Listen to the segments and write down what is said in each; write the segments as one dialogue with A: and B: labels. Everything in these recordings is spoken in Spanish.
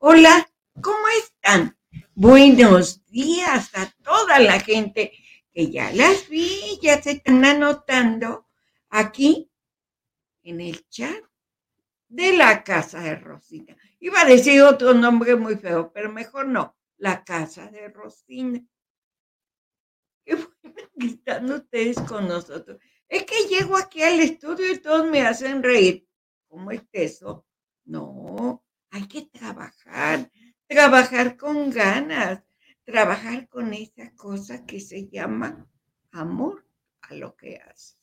A: Hola, ¿cómo están? Buenos días a toda la gente que ya las vi, ya se están anotando aquí en el chat de la casa de Rosina. Iba a decir otro nombre muy feo, pero mejor no, la casa de Rosina. Qué bueno que ustedes con nosotros. Es que llego aquí al estudio y todos me hacen reír. ¿Cómo es eso? No, hay que trabajar, trabajar con ganas, trabajar con esa cosa que se llama amor a lo que haces.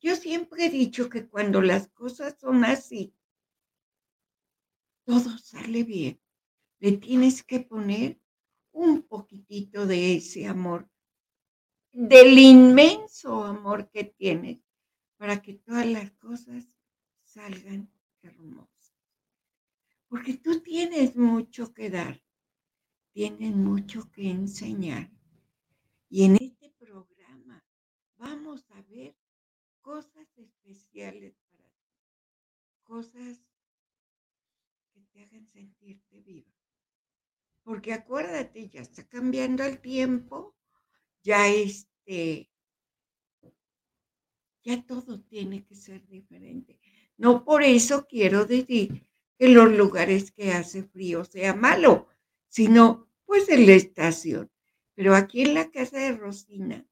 A: Yo siempre he dicho que cuando las cosas son así, todo sale bien. Le tienes que poner un poquitito de ese amor, del inmenso amor que tienes, para que todas las cosas salgan hermosas porque tú tienes mucho que dar, tienes mucho que enseñar. Y en este programa vamos a ver cosas especiales para ti, cosas que te hagan sentirte viva. Porque acuérdate, ya está cambiando el tiempo, ya este, ya todo tiene que ser diferente. No por eso quiero decir que los lugares que hace frío sea malo, sino pues en la estación. Pero aquí en la casa de Rosina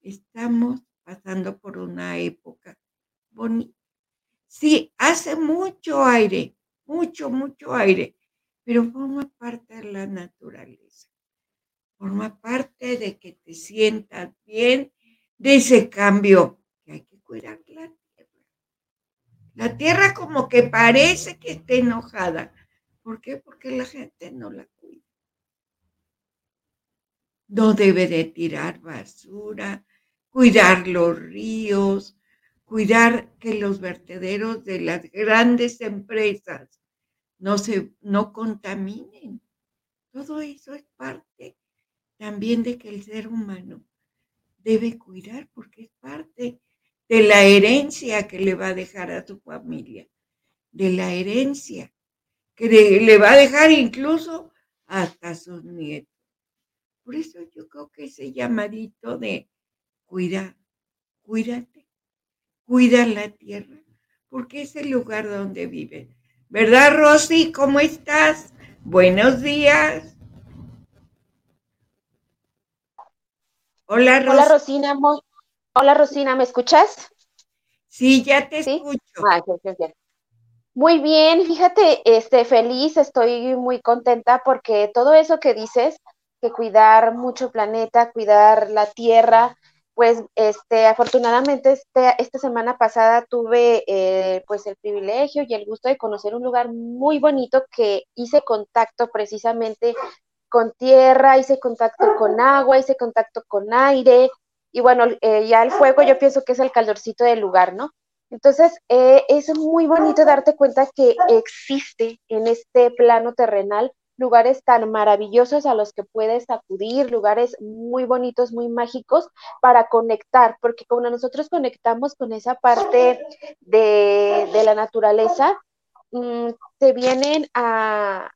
A: estamos pasando por una época bonita. Sí, hace mucho aire, mucho, mucho aire, pero forma parte de la naturaleza. Forma parte de que te sientas bien, de ese cambio que hay que cuidarla la tierra como que parece que está enojada. ¿Por qué? Porque la gente no la. No debe de tirar basura, cuidar los ríos, cuidar que los vertederos de las grandes empresas no se no contaminen. Todo eso es parte también de que el ser humano debe cuidar porque es parte de la herencia que le va a dejar a su familia, de la herencia que le, va a dejar incluso hasta sus nietos. Por eso yo creo que ese llamadito de cuida, cuídate, cuida la tierra, porque es el lugar donde vive. ¿Verdad, Rosy? ¿Cómo estás? Buenos días.
B: Hola, Rosy. Hola, Rosina. Hola Rosina, ¿me escuchas?
A: Sí, ya te escucho. Ah,
B: muy bien, fíjate, este, feliz, estoy muy contenta porque todo eso que dices, que cuidar mucho planeta, cuidar la tierra, pues este, afortunadamente este, esta semana pasada tuve eh, pues el privilegio y el gusto de conocer un lugar muy bonito que hice contacto precisamente con tierra, hice contacto con agua, hice contacto con aire, y bueno, eh, ya el fuego yo pienso que es el calorcito del lugar, ¿no? Entonces, eh, es muy bonito darte cuenta que existe en este plano terrenal lugares tan maravillosos a los que puedes acudir, lugares muy bonitos, muy mágicos para conectar, porque cuando nosotros conectamos con esa parte de, la naturaleza, mm, te vienen a,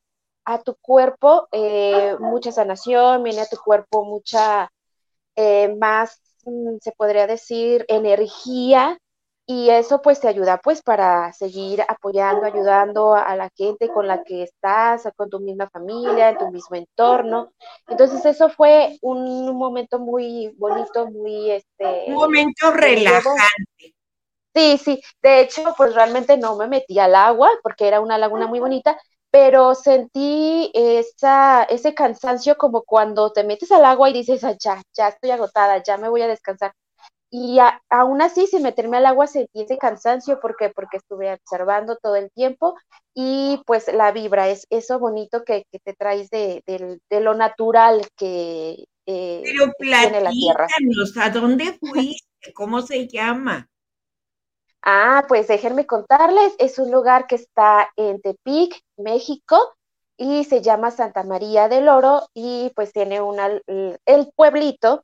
B: tu cuerpo eh, mucha sanación, viene a tu cuerpo mucha más Mm, se podría decir, energía y eso pues te ayuda pues para seguir apoyando, ayudando a la gente con la que estás, con tu misma familia, en tu mismo entorno. Entonces eso fue un momento muy bonito, muy este...
A: Un momento relajante.
B: Sí, sí, de hecho pues realmente no me metí al agua porque era una laguna muy bonita, pero sentí esa, ese cansancio como cuando te metes al agua y dices, ah, ya, ya estoy agotada, ya me voy a descansar. Y aún así, sin meterme al agua, sentí ese cansancio porque porque estuve observando todo el tiempo y pues la vibra es eso bonito que, te traes de, lo natural que, eh,
A: Pero platícanos, ¿a dónde fuiste? ¿Cómo se llama?
B: Ah, pues déjenme contarles, es un lugar que está en Tepic, México, y se llama Santa María del Oro, y pues tiene una, el pueblito,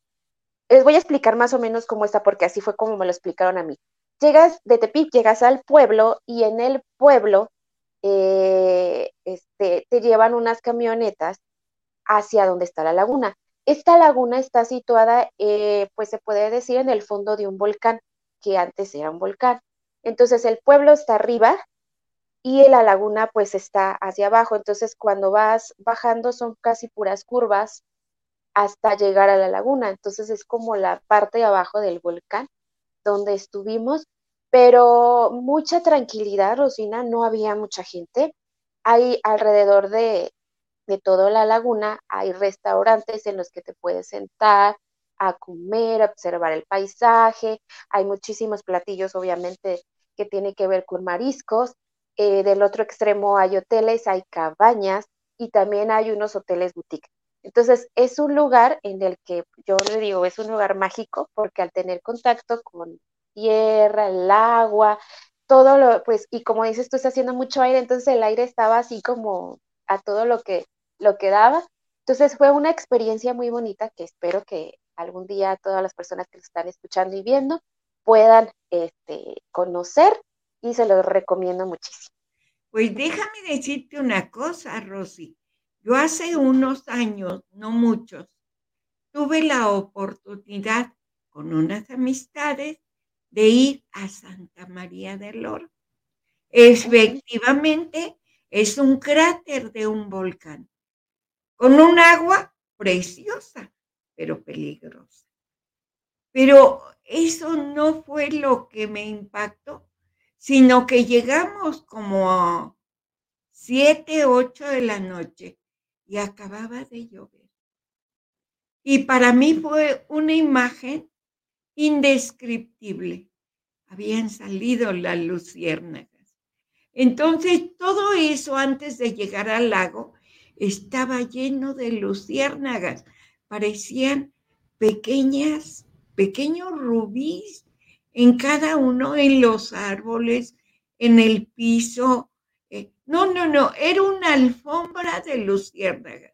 B: les voy a explicar más o menos cómo está, porque así fue como me lo explicaron a mí. Llegas de Tepic, llegas al pueblo, y en el pueblo eh, este, te llevan unas camionetas hacia donde está la laguna. Esta laguna está situada, eh, pues se puede decir, en el fondo de un volcán, que antes era un volcán. Entonces el pueblo está arriba y la laguna pues está hacia abajo. Entonces cuando vas bajando son casi puras curvas hasta llegar a la laguna. Entonces es como la parte de abajo del volcán donde estuvimos, pero mucha tranquilidad, Rosina, no había mucha gente. Hay alrededor de, de toda la laguna, hay restaurantes en los que te puedes sentar, a comer, a observar el paisaje. Hay muchísimos platillos, obviamente, que tiene que ver con mariscos. Eh, del otro extremo hay hoteles, hay cabañas y también hay unos hoteles boutique. Entonces, es un lugar en el que yo le digo, es un lugar mágico porque al tener contacto con tierra, el agua, todo lo, pues, y como dices, tú estás haciendo mucho aire, entonces el aire estaba así como a todo lo que, lo que daba. Entonces fue una experiencia muy bonita que espero que algún día todas las personas que lo están escuchando y viendo puedan este, conocer y se los recomiendo muchísimo.
A: Pues déjame decirte una cosa, Rosy. Yo hace unos años, no muchos, tuve la oportunidad con unas amistades de ir a Santa María del Oro. Efectivamente, es un cráter de un volcán con un agua preciosa, pero peligrosa. Pero eso no fue lo que me impactó, sino que llegamos como a siete, ocho de la noche y acababa de llover. Y para mí fue una imagen indescriptible. Habían salido las luciérnagas. Entonces, todo eso antes de llegar al lago estaba lleno de luciérnagas. Parecían pequeñas pequeños rubíes en cada uno, en los árboles, en el piso. No, no, no, era una alfombra de luciérnaga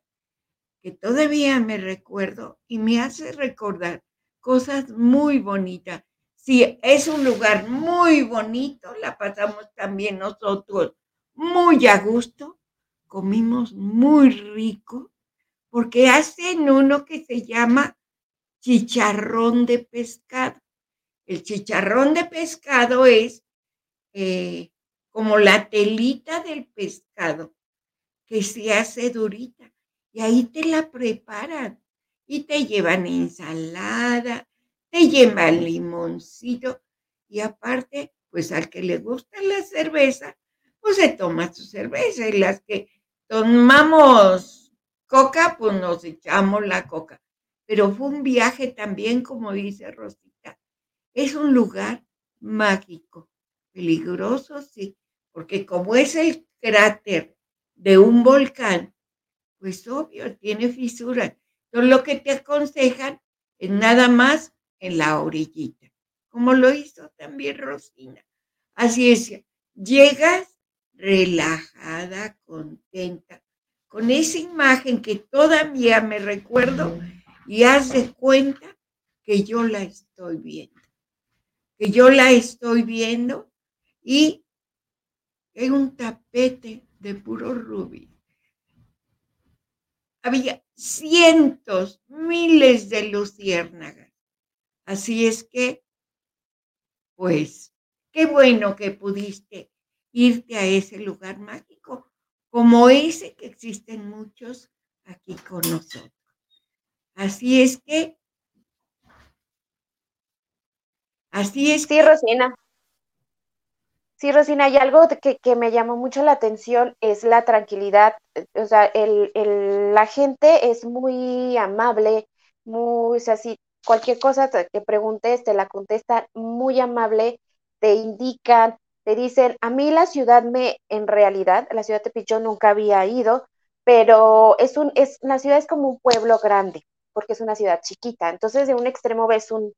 A: que todavía me recuerdo y me hace recordar cosas muy bonitas. Sí, es un lugar muy bonito, la pasamos también nosotros muy a gusto, comimos muy rico, porque hacen uno que se llama chicharrón de pescado. El chicharrón de pescado es eh, como la telita del pescado que se hace durita y ahí te la preparan y te llevan ensalada, te llevan limoncito y aparte, pues al que le gusta la cerveza, pues se toma su cerveza y las que tomamos coca, pues nos echamos la coca pero fue un viaje también, como dice Rosita. Es un lugar mágico, peligroso, sí, porque como es el cráter de un volcán, pues obvio, tiene fisuras. Entonces lo que te aconsejan es nada más en la orillita, como lo hizo también Rosina. Así es, llegas relajada, contenta, con esa imagen que todavía me recuerdo y haz de cuenta que yo la estoy viendo, que yo la estoy viendo y hay un tapete de puro rubí. Había cientos, miles de luciérnagas. Así es que, pues, qué bueno que pudiste irte a ese lugar mágico, como ese que existen muchos aquí con nosotros. Así es que, así es.
B: Sí, Rosina. Sí, Rosina, y algo que, que, me llamó mucho la atención es la tranquilidad. O sea, el, el, la gente es muy amable, muy, o sea, si cualquier cosa que preguntes, te la contesta muy amable, te indican, te dicen, a mí la ciudad me, en realidad, la ciudad de Pichón nunca había ido, pero es un, es, la ciudad es como un pueblo grande porque es una ciudad chiquita. Entonces, de un extremo ves un,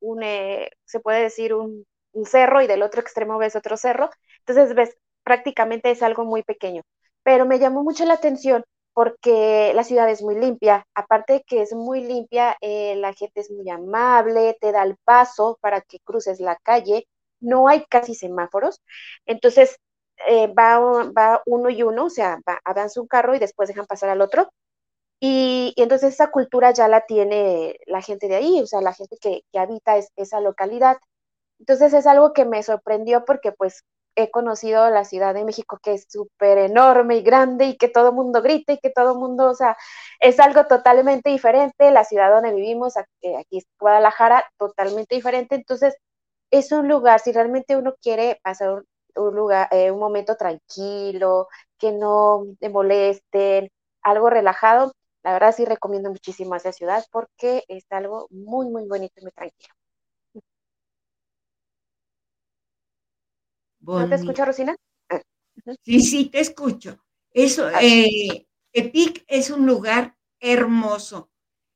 B: un eh, se puede decir, un, un cerro y del otro extremo ves otro cerro. Entonces, ves, prácticamente es algo muy pequeño. Pero me llamó mucho la atención porque la ciudad es muy limpia. Aparte de que es muy limpia, eh, la gente es muy amable, te da el paso para que cruces la calle. No hay casi semáforos. Entonces, eh, va, va, uno y uno, o sea, va, avanza un carro y después dejan pasar al otro. Y, entonces esa cultura ya la tiene la gente de ahí, o sea, la gente que, que habita esa localidad. Entonces es algo que me sorprendió porque pues he conocido la Ciudad de México que es súper enorme y grande y que todo mundo grita y que todo mundo, o sea, es algo totalmente diferente. La ciudad donde vivimos, aquí, aquí es Guadalajara, totalmente diferente. Entonces, es un lugar, si realmente uno quiere pasar un, lugar, eh, un momento tranquilo, que no te molesten, algo relajado, la verdad sí recomiendo muchísimo esa ciudad porque es algo muy, muy bonito y muy tranquilo. ¿No te Rosina? Ah,
A: sí, sí, te escucho. Eso, ah. eh, Tepic es un lugar hermoso.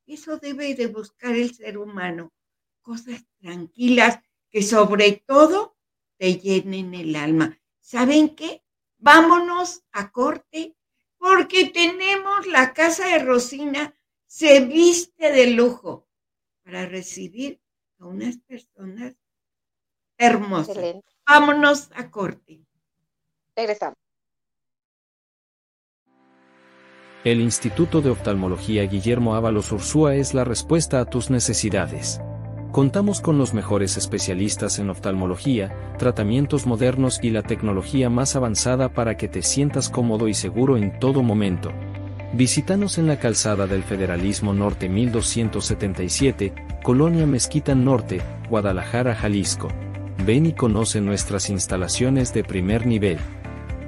A: Eso debe de buscar el ser humano. Cosas tranquilas que sobre todo te llenen el alma. ¿Saben qué? Vámonos a corte porque tenemos la casa de Rosina, se viste de lujo para recibir a unas personas hermosas. Vámonos a corte.
B: Regresamos.
C: El Instituto de Oftalmología Guillermo Ábalos Ursúa es la respuesta a tus necesidades. Contamos con los mejores especialistas en oftalmología, tratamientos modernos y la tecnología más avanzada para que te sientas cómodo y seguro en todo momento. Visítanos en la calzada del Federalismo Norte 1277, Colonia Mezquita Norte, Guadalajara, Jalisco. Ven y conoce nuestras instalaciones de primer nivel.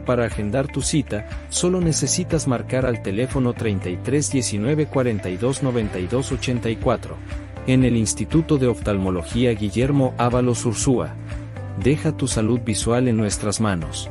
C: Para agendar tu cita, solo necesitas marcar al teléfono 33 19 42 92 84. En el Instituto de Oftalmología Guillermo Ábalos Ursúa. Deja tu salud visual en nuestras manos.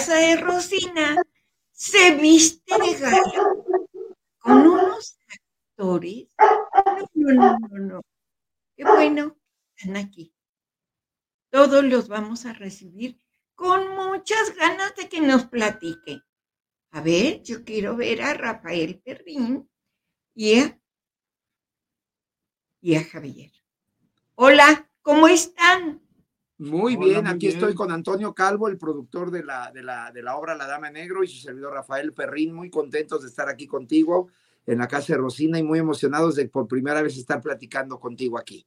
A: Casa de Rosina se viste de gala con unos actores. No, no, no, no, Qué bueno, están aquí. Todos los vamos a recibir con muchas ganas de que nos platiquen. A ver, yo quiero ver a Rafael Perrín y a, y a Javier. Hola, ¿cómo están?
D: Muy bien, aquí estoy con Antonio Calvo, el productor de la, de, la, de la obra La Dama Negro y su servidor Rafael Perrín, muy contentos de estar aquí contigo en la casa de Rosina y muy emocionados de por primera vez estar platicando contigo aquí.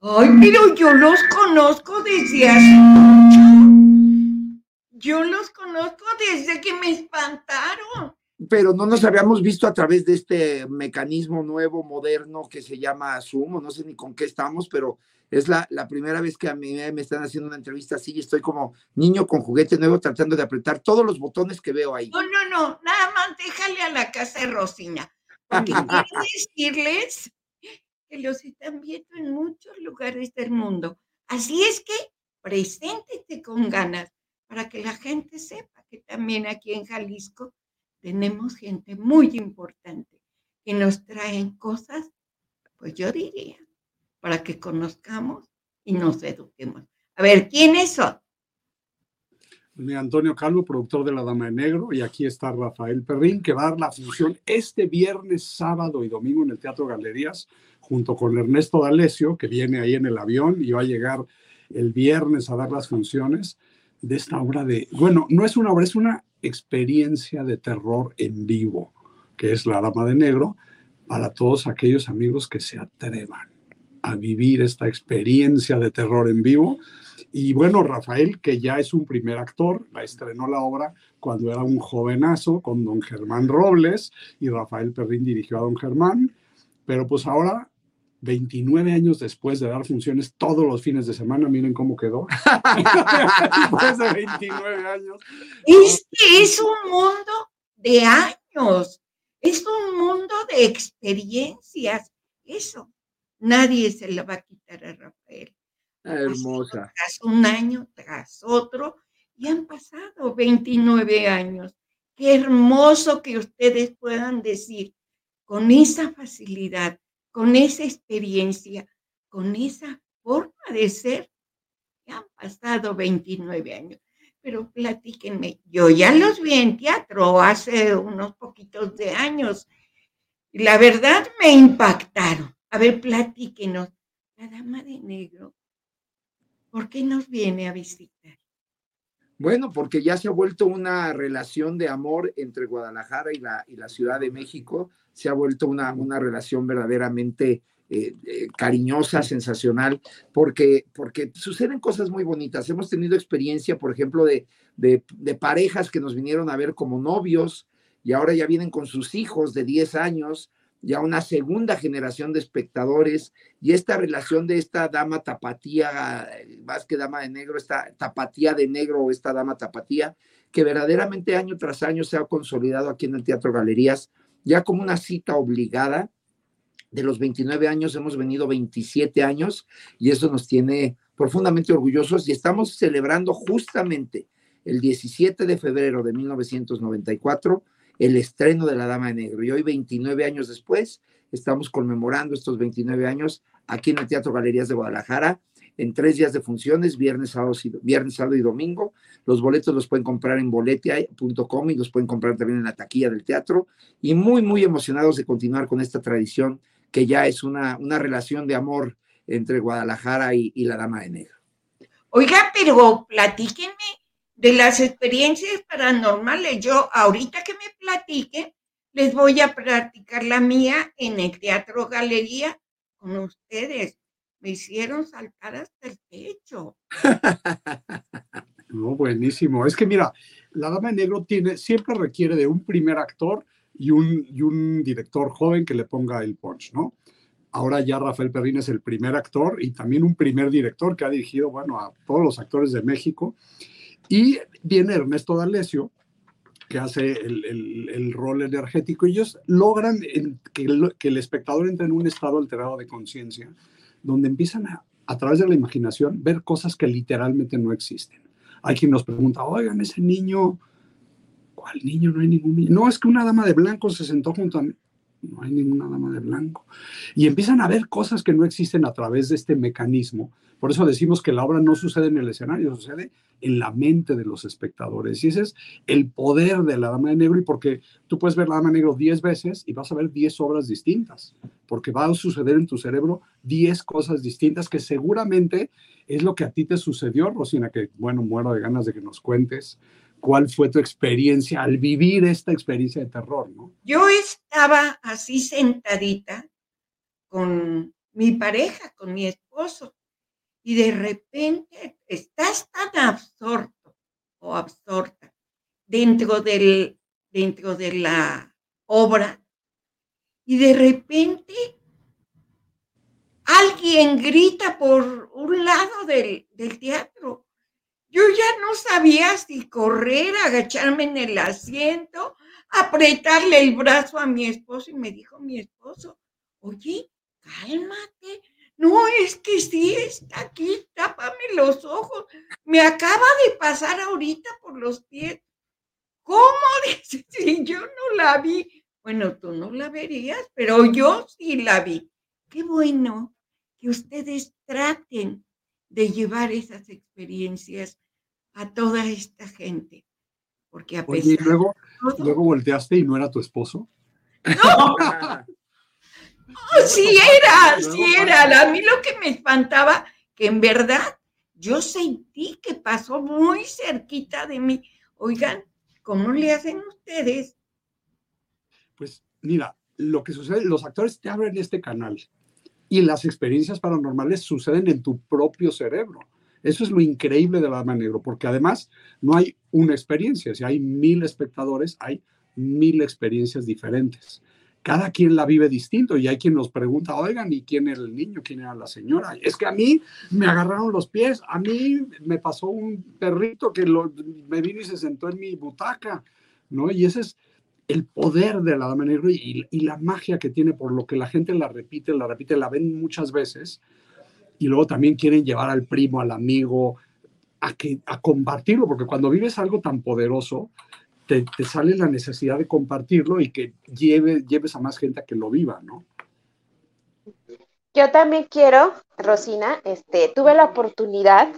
A: Ay, pero yo los conozco desde hace mucho. Yo los conozco desde que me espantaron.
D: Pero no nos habíamos visto a través de este mecanismo nuevo, moderno que se llama Zoom, no sé ni con qué estamos, pero es la, primera vez que a mí me están haciendo una entrevista así y estoy como niño con juguete nuevo tratando de apretar todos los botones que veo ahí.
A: No, no, no, nada más déjale a la casa de Rosina. Porque quiero decirles que los están viendo en muchos lugares del mundo. Así es que preséntete con ganas para que la gente sepa que también aquí en Jalisco tenemos gente muy importante que nos traen cosas, pues yo diría, para que conozcamos y nos eduquemos. A ver, ¿quiénes son?
E: Pues Antonio Calvo, productor de La Dama de Negro, y aquí está Rafael Perrín, que va a dar la función este viernes, sábado y domingo en el Teatro Galerías, junto con Ernesto D'Alessio, que viene ahí en el avión y va a llegar el viernes a dar las funciones de esta obra de, bueno, no es una obra, es una experiencia de terror en vivo, que es La Dama de Negro, para todos aquellos amigos que se atrevan a vivir esta experiencia de terror en vivo. Y bueno, Rafael, que ya es un primer actor, la estrenó la obra cuando era un jovenazo con don Germán Robles y Rafael Perrín dirigió a don Germán, pero pues ahora 29 años después de dar funciones todos los fines de semana, miren cómo quedó. después de 29 años.
A: Este es un mundo de años, es un mundo de experiencias. Eso nadie se lo va a quitar a Rafael.
D: Hermosa.
A: Tras un año, tras otro, y han pasado 29 años. Qué hermoso que ustedes puedan decir con esa facilidad, con esa experiencia, con esa forma de ser, que han pasado 29 años. Pero platíquenme, yo ya los vi en teatro hace unos poquitos de años y la verdad me impactaron. A ver, platíquenos. La dama de negro ¿Por qué nos viene a visitar?
D: Bueno, porque ya se ha vuelto una relación de amor entre Guadalajara y la, y la Ciudad de México. Se ha vuelto una, una relación verdaderamente eh, eh, cariñosa, sensacional, porque, porque suceden cosas muy bonitas. Hemos tenido experiencia, por ejemplo, de, de, de, parejas que nos vinieron a ver como novios y ahora ya vienen con sus hijos de 10 años ya una segunda generación de espectadores y esta relación de esta dama tapatía, más que dama de negro, esta tapatía de negro o esta dama tapatía, que verdaderamente año tras año se ha consolidado aquí en el Teatro Galerías, ya como una cita obligada. De los 29 años hemos venido 27 años y eso nos tiene profundamente orgullosos y estamos celebrando justamente el 17 de febrero de 1994 el estreno de La Dama de Negro. Y hoy, 29 años después, estamos conmemorando estos 29 años aquí en el Teatro Galerías de Guadalajara, en tres días de funciones, viernes, sábado sábado y domingo. Los boletos los pueden comprar en boletia.com y los pueden comprar también en la taquilla del teatro. Y muy, muy emocionados de continuar con esta tradición que ya es una, una relación de amor entre Guadalajara y, y la Dama de Negro.
A: Oiga, pero platíquenme de las experiencias paranormales. Yo ahorita que me platiquen, les voy a practicar la mía en el Teatro Galería con ustedes. Me hicieron saltar hasta el techo.
E: No, buenísimo. Es que mira, La Dama de Negro tiene, siempre requiere de un primer actor y un, y un director joven que le ponga el punch, ¿no? Ahora ya Rafael Perrín es el primer actor y también un primer director que ha dirigido, bueno, a todos los actores de México. Y viene Ernesto D'Alessio, que hace el, rol energético. Ellos logran que, el, espectador entre en un estado alterado de conciencia, donde empiezan a, a través de la imaginación, ver cosas que literalmente no existen. Hay quien nos pregunta, oigan, ese niño, ¿cuál niño? No hay ningún niño. No, es que una dama de blanco se sentó junto a mí. No hay ninguna dama de blanco. Y empiezan a ver cosas que no existen a través de este mecanismo por eso decimos que la obra no sucede en el escenario, sucede en la mente de los espectadores. Y ese es el poder de la Dama de Negro, y porque tú puedes ver la Dama de Negro 10 veces y vas a ver 10 obras distintas, porque va a suceder en tu cerebro 10 cosas distintas que seguramente es lo que a ti te sucedió, Rosina, que bueno, muero de ganas de que nos cuentes cuál fue tu experiencia al vivir esta experiencia de terror, ¿no?
A: Yo estaba así sentadita con mi pareja, con mi esposo, y de repente estás tan absorto o absorta dentro, del, dentro de la obra y de repente alguien grita por un lado del, del teatro. Yo ya no sabía si correr, agacharme en el asiento, apretarle el brazo a mi esposo y me dijo mi esposo, oye, cálmate, No, es que sí está aquí, tápame los ojos. Me acaba de pasar ahorita por los pies. ¿Cómo dices? Si yo no la vi. Bueno, tú no la verías, pero yo sí la vi. Qué bueno que ustedes traten de llevar esas experiencias a toda esta gente. Porque a pesar
E: Oye, y luego, luego volteaste y no era tu esposo.
A: ¡No! ¡Oh, sí era, sí era. A mí lo que me espantaba, que en verdad yo sentí que pasó muy cerquita de mí. Oigan, ¿cómo le hacen ustedes?
E: Pues mira, lo que sucede, los actores te abren este canal y las experiencias paranormales suceden en tu propio cerebro. Eso es lo increíble de la Dama Negro, porque además no hay una experiencia, si hay mil espectadores, hay mil experiencias diferentes. Cada quien la vive distinto y hay quien nos pregunta, oigan, ¿y quién era el niño? ¿Quién era la señora? Es que a mí me agarraron los pies, a mí me pasó un perrito que lo, me vino y se sentó en mi butaca, ¿no? Y ese es el poder de la Dama Negra y, la magia que tiene, por lo que la gente la repite, la repite, la ven muchas veces y luego también quieren llevar al primo, al amigo, a, que, a compartirlo, porque cuando vives algo tan poderoso, te, sale la necesidad de compartirlo y que lleve, lleves a más gente a que lo viva, ¿no?
B: Yo también quiero, Rosina, este, tuve la oportunidad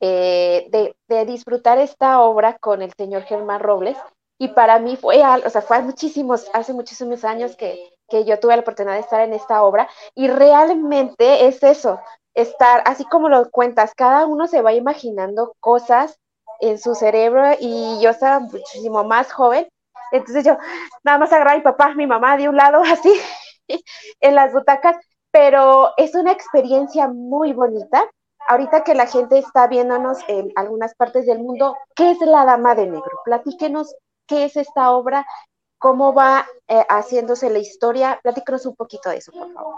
B: eh, de, disfrutar esta obra con el señor Germán Robles y para mí fue, o sea, fue muchísimos, hace muchísimos años que yo tuve la oportunidad de estar en esta obra y realmente es eso, estar, así como lo cuentas, cada uno se va imaginando cosas en su cerebro y yo estaba muchísimo más joven, entonces yo nada más agarraba a mi papá, mi mamá de un lado así en las butacas, pero es una experiencia muy bonita. Ahorita que la gente está viéndonos en algunas partes del mundo, ¿qué es la Dama de Negro? Platíquenos qué es esta obra, cómo va eh, haciéndose la historia. Platícanos un poquito de eso, por favor.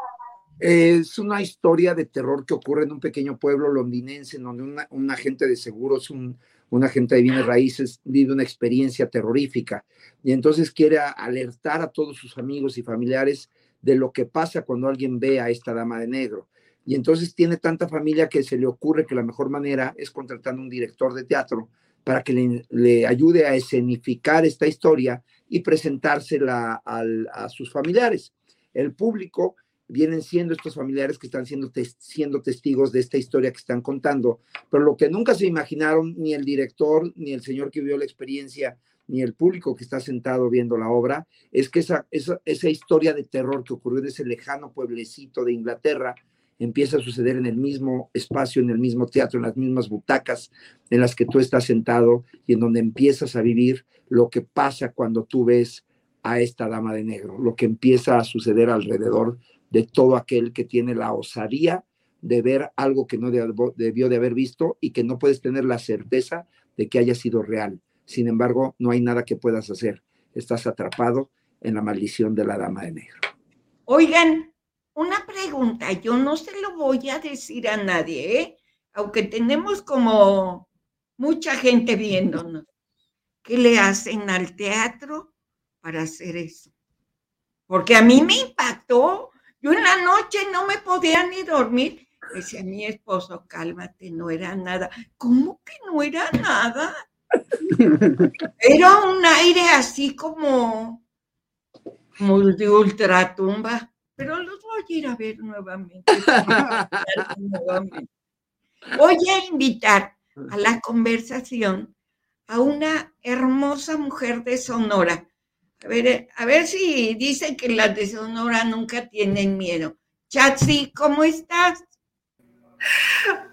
D: Es una historia de terror que ocurre en un pequeño pueblo londinense, en donde una, un agente de seguros, un, un agente de bienes raíces, vive una experiencia terrorífica y entonces quiere alertar a todos sus amigos y familiares de lo que pasa cuando alguien ve a esta dama de negro. Y entonces tiene tanta familia que se le ocurre que la mejor manera es contratando un director de teatro para que le, le ayude a escenificar esta historia y presentársela al, a sus familiares. El público vienen siendo estos familiares que están siendo, siendo testigos de esta historia que están contando, pero lo que nunca se imaginaron ni el director, ni el señor que vio la experiencia, ni el público que está sentado viendo la obra, es que esa, esa, esa historia de terror que ocurrió en ese lejano pueblecito de Inglaterra empieza a suceder en el mismo espacio, en el mismo teatro, en las mismas butacas en las que tú estás sentado y en donde empiezas a vivir lo que pasa cuando tú ves a esta dama de negro, lo que empieza a suceder alrededor de todo aquel que tiene la osadía de ver algo que no debió de haber visto y que no puedes tener la certeza de que haya sido real. Sin embargo, no hay nada que puedas hacer. Estás atrapado en la maldición de la dama de negro.
A: Oigan, una pregunta, yo no se lo voy a decir a nadie, ¿eh? aunque tenemos como mucha gente viéndonos. ¿Qué le hacen al teatro para hacer eso? Porque a mí me impactó. Yo en la noche no me podía ni dormir. Decía mi esposo, cálmate, no era nada. ¿Cómo que no era nada? Era un aire así como, como de ultratumba, pero los voy a ir a ver nuevamente. Voy a invitar a la conversación a una hermosa mujer de Sonora. A ver, a ver si dicen que las de Sonora nunca tienen miedo. Chatsi, ¿cómo estás?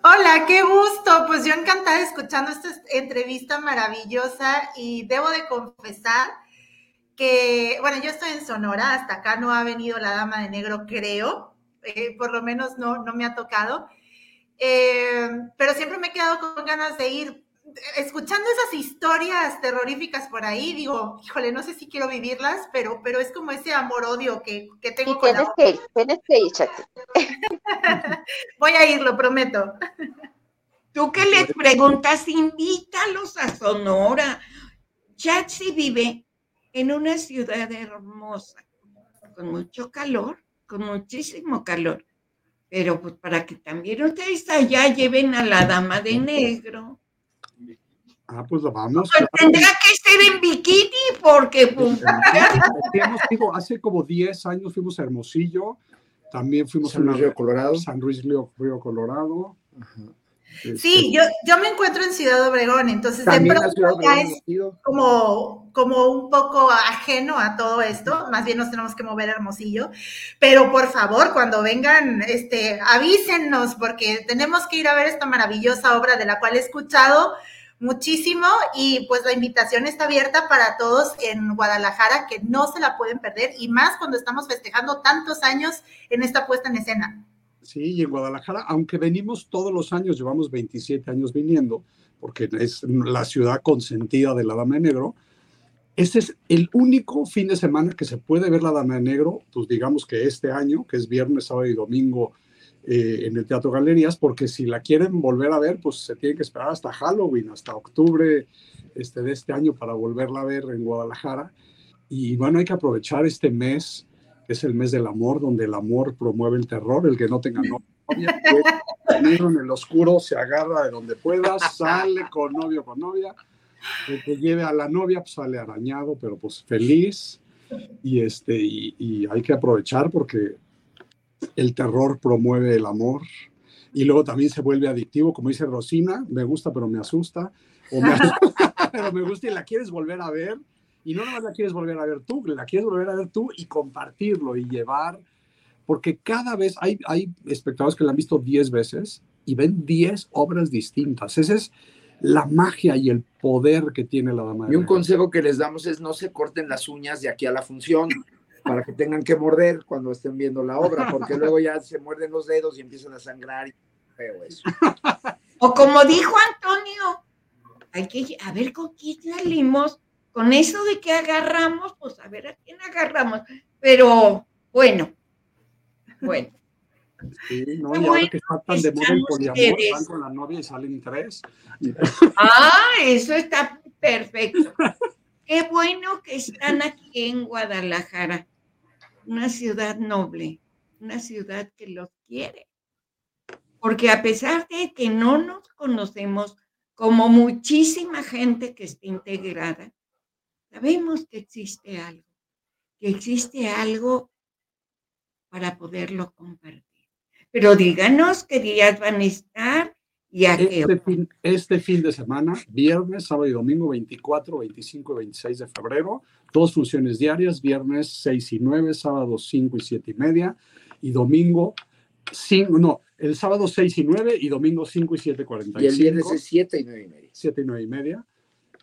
F: Hola, qué gusto. Pues yo encantada escuchando esta entrevista maravillosa y debo de confesar que, bueno, yo estoy en Sonora, hasta acá no ha venido la Dama de Negro, creo, eh, por lo menos no, no me ha tocado, eh, pero siempre me he quedado con ganas de ir. Escuchando esas historias terroríficas por ahí, digo, híjole, no sé si quiero vivirlas, pero, pero es como ese amor-odio que, que tengo
B: y con tienes la... que ir, tienes que ir.
F: Voy a ir, lo prometo.
A: Tú que les preguntas, invítalos a Sonora. Chatsi vive en una ciudad hermosa, con mucho calor, con muchísimo calor. pero pues para que también ustedes allá lleven a la dama de negro.
E: Ah, pues lo vamos.
A: Pues tendrá que ser en bikini porque pues,
E: hace como 10 años fuimos a Hermosillo, también fuimos
D: San
E: a
D: Luis Río Colorado.
E: San Luis Río, Río Colorado.
F: Sí,
E: Este,
F: yo, yo me encuentro en Ciudad Obregón, entonces de pronto ya
D: Obregón
F: es como, como un poco ajeno a todo esto, más bien nos tenemos que mover a Hermosillo, pero por favor, cuando vengan, este, avísennos, porque tenemos que ir a ver esta maravillosa obra de la cual he escuchado muchísimo y pues la invitación está abierta para todos en Guadalajara que no se la pueden perder y más cuando estamos festejando tantos años en esta puesta en escena.
E: Sí, y en Guadalajara, aunque venimos todos los años, llevamos 27 años viniendo, porque es la ciudad consentida de la Dama de Negro, este es el único fin de semana que se puede ver la Dama de Negro, pues digamos que este año, que es viernes, sábado y domingo eh, en el Teatro Galerías, porque si la quieren volver a ver, pues se tiene que esperar hasta Halloween, hasta octubre este, de este año para volverla a ver en Guadalajara. Y bueno, hay que aprovechar este mes, que es el mes del amor, donde el amor promueve el terror, el que no tenga novia, en el oscuro se agarra de donde pueda, sale con novio con novia, el que lleve a la novia pues sale arañado, pero pues feliz, y, este, y, y hay que aprovechar porque el terror promueve el amor, y luego también se vuelve adictivo, como dice Rosina, me gusta pero me asusta, o me asusta, pero me gusta y la quieres volver a ver, y no nomás la quieres volver a ver tú, la quieres volver a ver tú y compartirlo y llevar, porque cada vez hay, hay espectadores que la han visto 10 veces y ven 10 obras distintas. Esa es la magia y el poder que tiene la dama de
D: Y un consejo que les damos es no se corten las uñas de aquí a la función para que tengan que morder cuando estén viendo la obra, porque luego ya se muerden los dedos y empiezan a sangrar y feo eso.
A: O como dijo Antonio, hay que a ver con quién salimos. Con eso de que agarramos, pues a ver a quién agarramos. Pero bueno, bueno.
E: Sí, ¿no? Y ahora que está tan de moda el poliamor, van con la novia y salen tres.
A: Ah, eso está perfecto. Qué bueno que están aquí en Guadalajara, una ciudad noble, una ciudad que los quiere. Porque a pesar de que no nos conocemos como muchísima gente que está integrada, sabemos que existe algo, que existe algo para poderlo compartir. Pero díganos qué días van a estar y a qué
E: Este fin, este fin de semana, viernes, sábado y domingo, 24, 25 y 26 de febrero, dos funciones diarias, viernes 6 y 9, sábado 5 y 7 y media, y domingo 5, no, el sábado 6 y 9 y domingo 5 y 7 y 45.
D: Y el viernes es 7 y 9 y media.
E: 7 y 9 y media.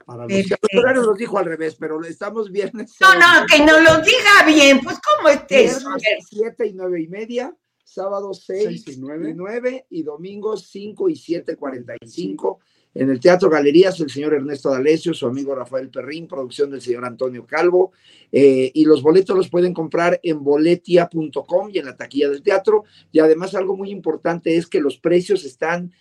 E: Para los
D: Ya los horarios los dijo al revés, pero estamos viernes.
A: No, no, que no lo diga bien, pues cómo estés.
D: Viernes 7 y 9 y media, sábado 6
E: Seis y
D: y
E: nueve.
D: 9 y domingo 5 y 7, 45 en el Teatro Galerías, el señor Ernesto D'Alessio, su amigo Rafael Perrín, producción del señor Antonio Calvo, eh, y los boletos los pueden comprar en boletia.com y en la taquilla del teatro, y además algo muy importante es que los precios están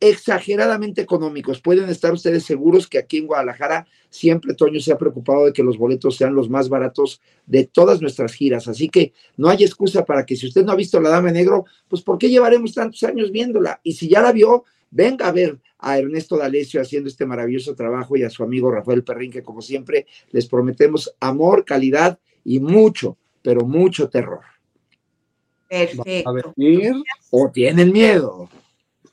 D: exageradamente económicos. Pueden estar ustedes seguros que aquí en Guadalajara siempre Toño se ha preocupado de que los boletos sean los más baratos de todas nuestras giras. Así que no hay excusa para que si usted no ha visto La Dama Negro, pues ¿por qué llevaremos tantos años viéndola? Y si ya la vio, venga a ver a Ernesto D'Alessio haciendo este maravilloso trabajo y a su amigo Rafael Perrín, que como siempre les prometemos amor, calidad y mucho, pero mucho terror.
E: a
A: Perfecto.
E: venir.
D: ¿O tienen miedo?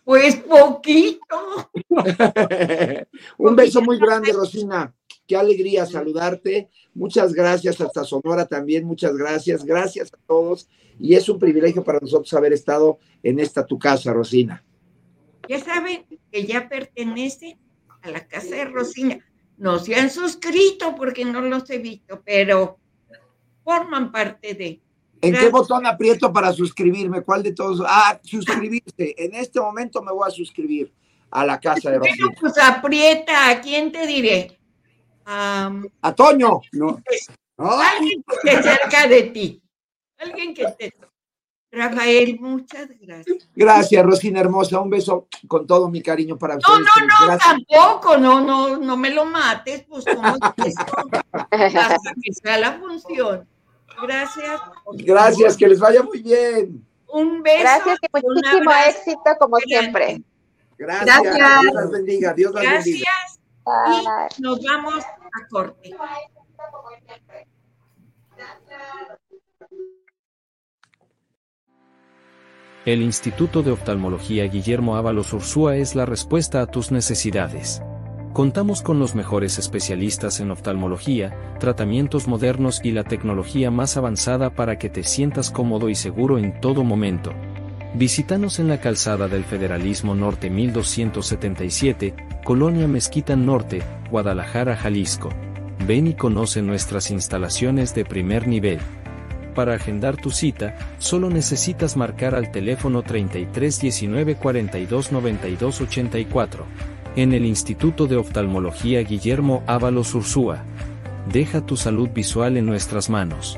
A: Pues poquito.
D: Un beso muy grande, Rosina. Qué alegría saludarte. Muchas gracias hasta Sonora también. Muchas gracias. Gracias a todos. Y es un privilegio para nosotros haber estado en esta tu casa, Rosina.
A: Ya saben que ya pertenece a la casa de Rosina. No se han suscrito porque no los he visto, pero forman parte de.
D: ¿En qué botón aprieto para suscribirme? ¿Cuál de todos? Ah, suscribirse. En este momento me voy a suscribir a la casa de
A: Bueno,
D: Rosina.
A: pues aprieta, ¿a quién te diré? Am,
D: A Toño.
E: No.
A: alguien que esté cerca de ti. Alguien que esté. Rafael, muchas gracias.
D: Gracias, Rosina hermosa. Un beso con todo mi cariño para
A: No,
D: ustedes.
A: no, no,
D: Gracias.
A: tampoco, no, no, no me lo mates, pues es eso? hasta que sea la función. Gracias.
D: Gracias, que les vaya muy bien.
A: Un beso.
B: Gracias y muchísimo éxito como siempre.
D: Gracias. Gracias. Dios las bendiga. Dios las
A: Gracias.
D: bendiga.
A: Y nos vamos a corte.
C: El Instituto de Oftalmología Guillermo Ábalos Ursúa es la respuesta a tus necesidades. Contamos con los mejores especialistas en oftalmología, tratamientos modernos y la tecnología más avanzada para que te sientas cómodo y seguro en todo momento. Visítanos en la calzada del Federalismo Norte 1277, Colonia Mezquita Norte, Guadalajara, Jalisco. Ven y conoce nuestras instalaciones de primer nivel. Para agendar tu cita, solo necesitas marcar al teléfono 33 19 42 92 84. En el Instituto de Oftalmología Guillermo Ábalos Ursúa. Deja tu salud visual en nuestras manos.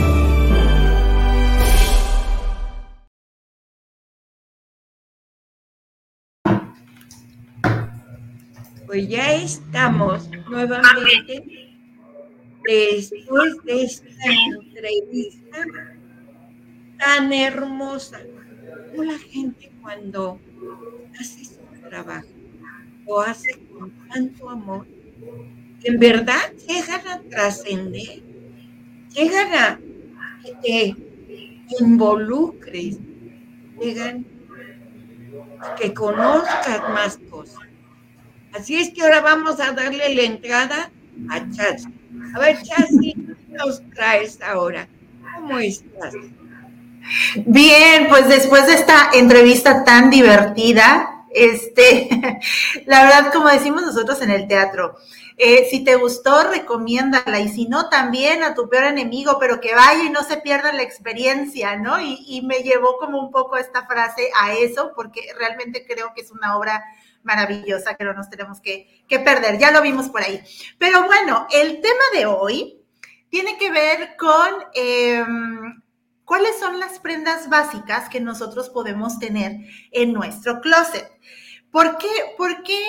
A: Pues ya estamos nuevamente después de esta entrevista tan hermosa. Como la gente cuando hace su trabajo lo hace con tanto amor, en verdad llegan a trascender, llegan a que te involucres, llegan a que conozcas más cosas. Así es que ahora vamos a darle la entrada a Chasi. A ver, Chasi, ¿qué nos traes ahora? ¿Cómo estás?
F: Bien, pues después de esta entrevista tan divertida, este, la verdad, como decimos nosotros en el teatro, eh, si te gustó, recomiéndala y si no, también a tu peor enemigo, pero que vaya y no se pierda la experiencia, ¿no? Y, y me llevó como un poco esta frase a eso, porque realmente creo que es una obra maravillosa que no nos tenemos que, que, perder. Ya lo vimos por ahí. Pero bueno, el tema de hoy tiene que ver con eh, cuáles son las prendas básicas que nosotros podemos tener en nuestro closet. ¿Por qué? ¿Por qué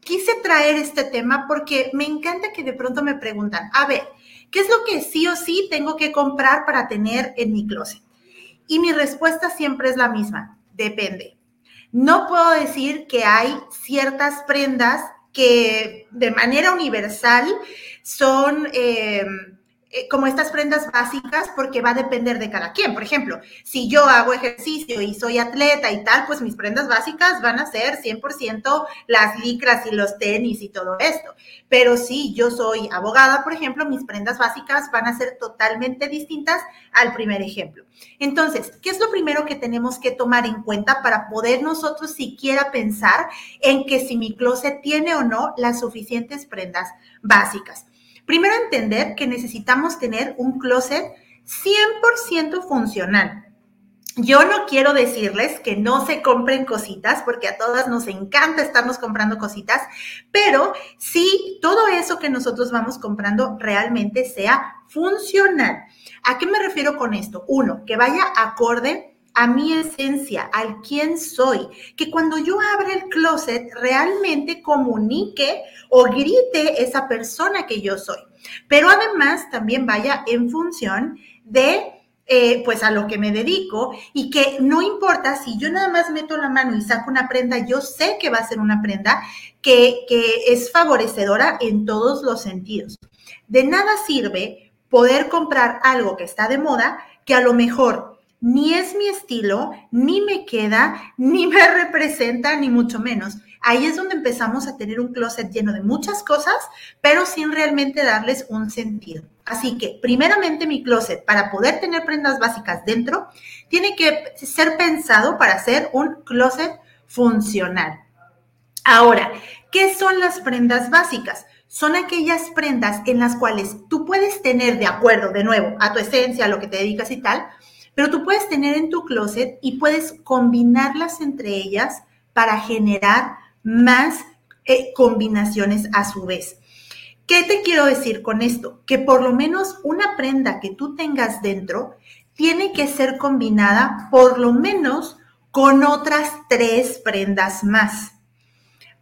F: quise traer este tema? Porque me encanta que de pronto me preguntan, a ver, ¿qué es lo que sí o sí tengo que comprar para tener en mi closet? Y mi respuesta siempre es la misma, depende. No puedo decir que hay ciertas prendas que de manera universal son eh, como estas prendas básicas porque va a depender de cada quien. Por ejemplo, si yo hago ejercicio y soy atleta y tal, pues mis prendas básicas van a ser 100% las licras y los tenis y todo esto. Pero si yo soy abogada, por ejemplo, mis prendas básicas van a ser totalmente distintas al primer ejemplo. Entonces, ¿qué es lo primero que tenemos que tomar en cuenta para poder nosotros siquiera pensar en que si mi closet tiene o no las suficientes prendas básicas? Primero entender que necesitamos tener un closet 100% funcional. Yo no quiero decirles que no se compren cositas, porque a todas nos encanta estarnos comprando cositas, pero sí todo eso que nosotros vamos comprando realmente sea funcional. ¿A qué me refiero con esto? Uno, que vaya acorde a mi esencia, al quién soy, que cuando yo abra el closet realmente comunique o grite esa persona que yo soy. Pero además también vaya en función de eh, pues a lo que me dedico y que no importa si yo nada más meto la mano y saco una prenda, yo sé que va a ser una prenda que, que es favorecedora en todos los sentidos. De nada sirve poder comprar algo que está de moda que a lo mejor ni es mi estilo, ni me queda, ni me representa, ni mucho menos. Ahí es donde empezamos a tener un closet lleno de muchas cosas, pero sin realmente darles un sentido. Así que, primeramente, mi closet, para poder tener prendas básicas dentro, tiene que ser pensado para ser un closet funcional. Ahora, ¿qué son las prendas básicas? Son aquellas prendas en las cuales tú puedes tener de acuerdo, de nuevo, a tu esencia, a lo que te dedicas y tal, pero tú puedes tener en tu closet y puedes combinarlas entre ellas para generar más eh, combinaciones a su vez. ¿Qué te quiero decir con esto? Que por lo menos una prenda que tú tengas dentro tiene que ser combinada por lo menos con otras tres prendas más.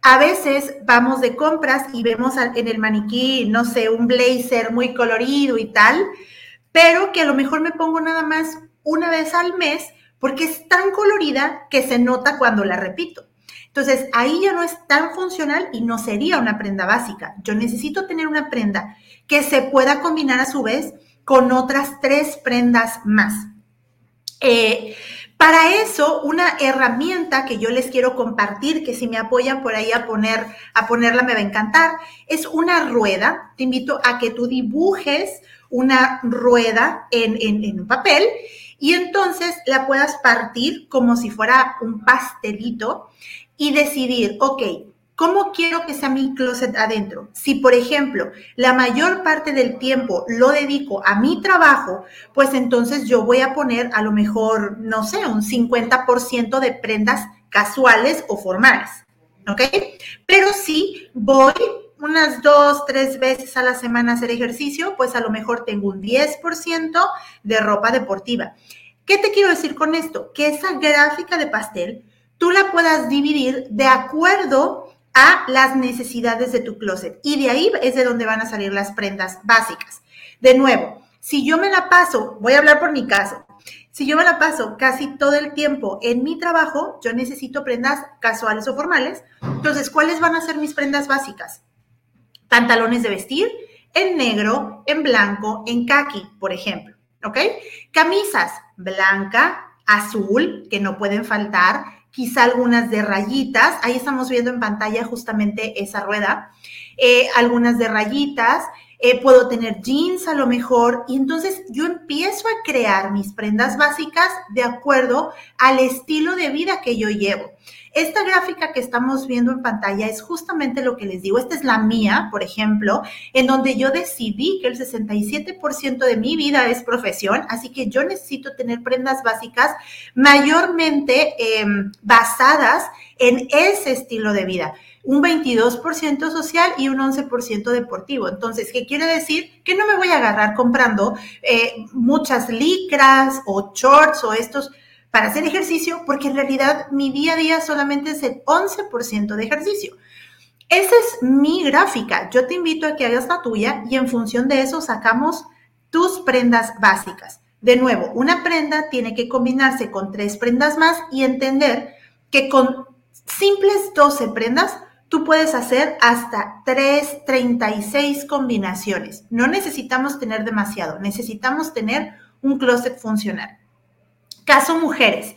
F: A veces vamos de compras y vemos en el maniquí, no sé, un blazer muy colorido y tal, pero que a lo mejor me pongo nada más una vez al mes porque es tan colorida que se nota cuando la repito. Entonces, ahí ya no es tan funcional y no sería una prenda básica. Yo necesito tener una prenda que se pueda combinar a su vez con otras tres prendas más. Eh, para eso, una herramienta que yo les quiero compartir, que si me apoyan por ahí a, poner, a ponerla me va a encantar, es una rueda. Te invito a que tú dibujes una rueda en, en un papel y entonces la puedas partir como si fuera un pastelito y decidir, ok, ¿cómo quiero que sea mi closet adentro? Si, por ejemplo, la mayor parte del tiempo lo dedico a mi trabajo, pues entonces yo voy a poner a lo mejor, no sé, un 50% de prendas casuales o formales, ¿ok? Pero si voy unas dos, tres veces a la semana hacer ejercicio, pues a lo mejor tengo un 10% de ropa deportiva. ¿Qué te quiero decir con esto? Que esa gráfica de pastel tú la puedas dividir de acuerdo a las necesidades de tu closet. Y de ahí es de donde van a salir las prendas básicas. De nuevo, si yo me la paso, voy a hablar por mi caso, si yo me la paso casi todo el tiempo en mi trabajo, yo necesito prendas casuales o formales. Entonces, ¿cuáles van a ser mis prendas básicas? Pantalones de vestir en negro, en blanco, en khaki, por ejemplo. ¿Ok? Camisas blanca, azul, que no pueden faltar, quizá algunas de rayitas, ahí estamos viendo en pantalla justamente esa rueda, eh, algunas de rayitas, eh, puedo tener jeans a lo mejor, y entonces yo empiezo a crear mis prendas básicas de acuerdo al estilo de vida que yo llevo. Esta gráfica que estamos viendo en pantalla es justamente lo que les digo. Esta es la mía, por ejemplo, en donde yo decidí que el 67% de mi vida es profesión, así que yo necesito tener prendas básicas mayormente em, basadas en ese estilo de vida un 22% social y un 11% deportivo. Entonces, ¿qué quiere decir? Que no me voy a agarrar comprando eh, muchas licras o shorts o estos para hacer ejercicio, porque en realidad mi día a día solamente es el 11% de ejercicio. Esa es mi gráfica. Yo te invito a que hagas la tuya y en función de eso sacamos tus prendas básicas. De nuevo, una prenda tiene que combinarse con tres prendas más y entender que con simples 12 prendas tú puedes hacer hasta 3, 36 combinaciones. No necesitamos tener demasiado, necesitamos tener un closet funcional. Caso mujeres,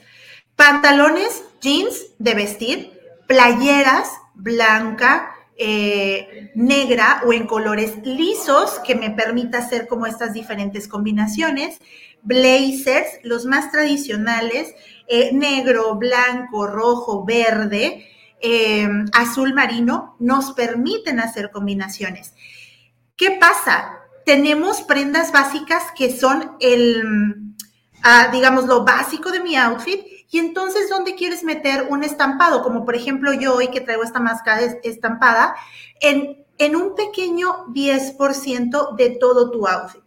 F: pantalones, jeans de vestir, playeras blanca, eh, negra o en colores lisos que me permita hacer como estas diferentes combinaciones, blazers, los más tradicionales, eh, negro, blanco, rojo, verde, eh, azul marino, nos permiten hacer combinaciones. ¿Qué pasa? Tenemos prendas básicas que son el, digamos, lo básico de mi outfit. Y entonces, ¿dónde quieres meter un estampado? Como por ejemplo yo hoy que traigo esta máscara estampada, en, en un pequeño 10% de todo tu outfit.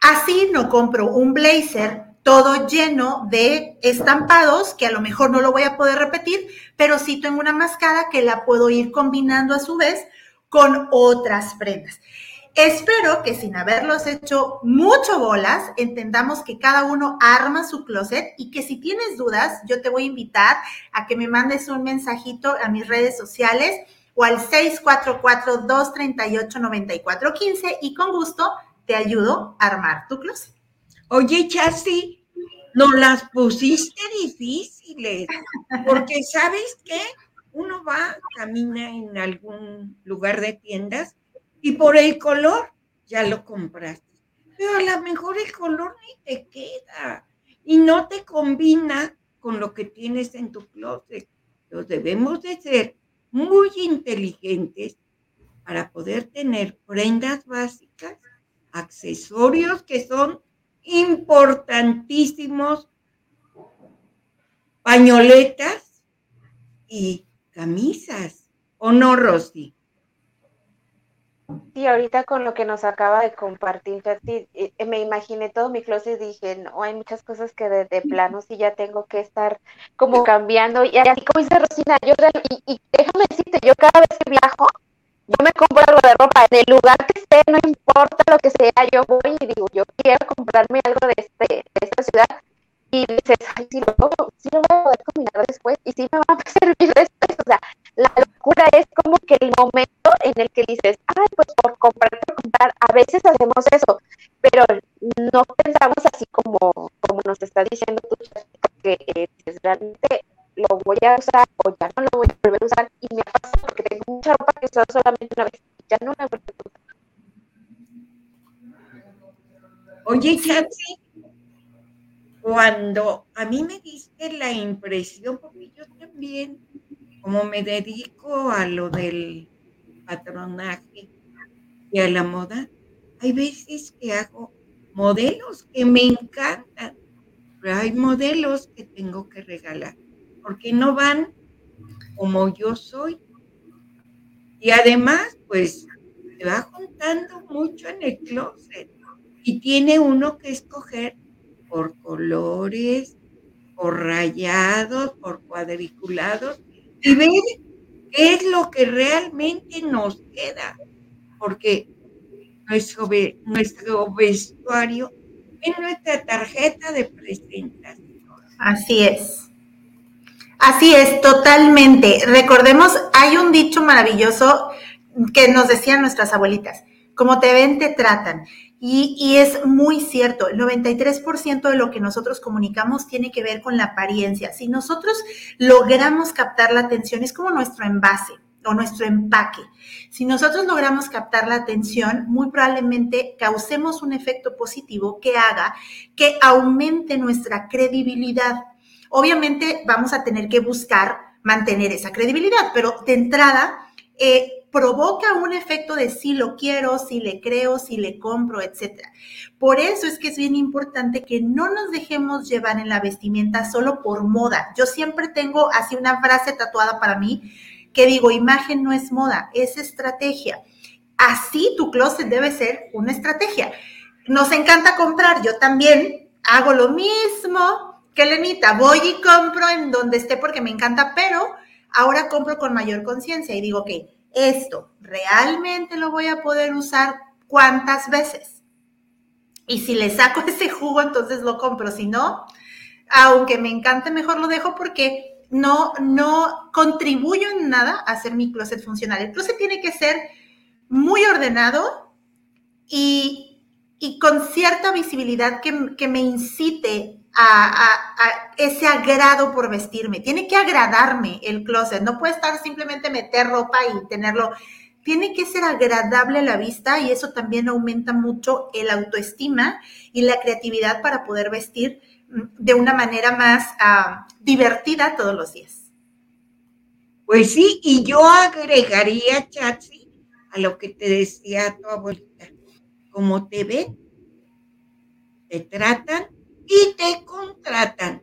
F: Así no compro un blazer todo lleno de estampados, que a lo mejor no lo voy a poder repetir, pero sí tengo una máscara que la puedo ir combinando a su vez con otras prendas. Espero que sin haberlos hecho mucho bolas, entendamos que cada uno arma su closet y que si tienes dudas, yo te voy a invitar a que me mandes un mensajito a mis redes sociales o al 644-238-9415 y con gusto te ayudo a armar tu closet.
A: Oye, Chassi, no las pusiste difíciles, porque ¿sabes qué? Uno va, camina en algún lugar de tiendas y por el color ya lo compraste. Pero a lo mejor el color ni te queda y no te combina con lo que tienes en tu closet. Entonces debemos de ser muy inteligentes para poder tener prendas básicas, accesorios que son importantísimos, pañoletas y camisas. ¿O no, Rosy?
B: Sí, ahorita con lo que nos acaba de compartir, eh, me imaginé todo mi closet y dije, no, hay muchas cosas que de, plano sí ya tengo que estar como cambiando. Y así como dice Rosina, yo, y, déjame decirte, yo cada vez que viajo, yo me compro algo de ropa, en el lugar que esté, no importa lo que sea, yo voy y digo, yo quiero comprarme algo de, este, de esta ciudad. Y dices, ay, sí lo, sí lo voy a poder combinar después y sí me va a servir después. O sea, la locura es como que el momento en el que dices, ay, pues por comprar, por comprar, a veces hacemos eso, pero no pensamos así como, como nos está diciendo tu que eh, realmente lo voy a usar o ya no lo voy a volver a usar y me pasa porque tengo mucha ropa que usado solamente una vez y ya no la voy a usar.
A: Oye, Chachi, cuando a mí me diste la impresión, porque yo también como me dedico a lo del patronaje y a la moda, hay veces que hago modelos que me encantan, pero hay modelos que tengo que regalar, porque no van como yo soy. Y además, pues, se va juntando mucho en el closet y tiene uno que escoger por colores, por rayados, por cuadriculados y ver qué es lo que realmente nos queda, porque nuestro, nuestro vestuario es nuestra tarjeta de presentación.
F: Así es. Así es, totalmente. Recordemos, hay un dicho maravilloso que nos decían nuestras abuelitas, como te ven, te tratan. Y, es muy cierto, el 93% de lo que nosotros comunicamos tiene que ver con la apariencia. Si nosotros logramos captar la atención, es como nuestro envase o nuestro empaque. Si nosotros logramos captar la atención, muy probablemente causemos un efecto positivo que haga que aumente nuestra credibilidad. Obviamente vamos a tener que buscar mantener esa credibilidad, pero de entrada, eh, provoca un efecto de si lo quiero, si le creo, si le compro, etc. Por eso es que es bien importante que no nos dejemos llevar en la vestimenta solo por moda. Yo siempre tengo así una frase tatuada para mí que digo, imagen no es moda, es estrategia. Así tu closet debe ser una estrategia. Nos encanta comprar, yo también hago lo mismo que Lenita, voy y compro en donde esté porque me encanta, pero ahora compro con mayor conciencia y digo, que esto realmente lo voy a poder usar cuántas veces. Y si le saco ese jugo, entonces lo compro. Si no, aunque me encante, mejor lo dejo porque no, no contribuyo en nada a hacer mi closet funcional. El closet tiene que ser muy ordenado y, con cierta visibilidad que, que me incite a, ese agrado por vestirme. Tiene que agradarme el closet. No puede estar simplemente meter ropa y tenerlo. Tiene que ser agradable a la vista y eso también aumenta mucho el autoestima y la creatividad para poder vestir mm, de una manera más ah, divertida todos los días.
A: Pues sí, y yo agregaría, Chatsi, a lo que te decía tu abuelita, como te ven, te tratan y te contratan.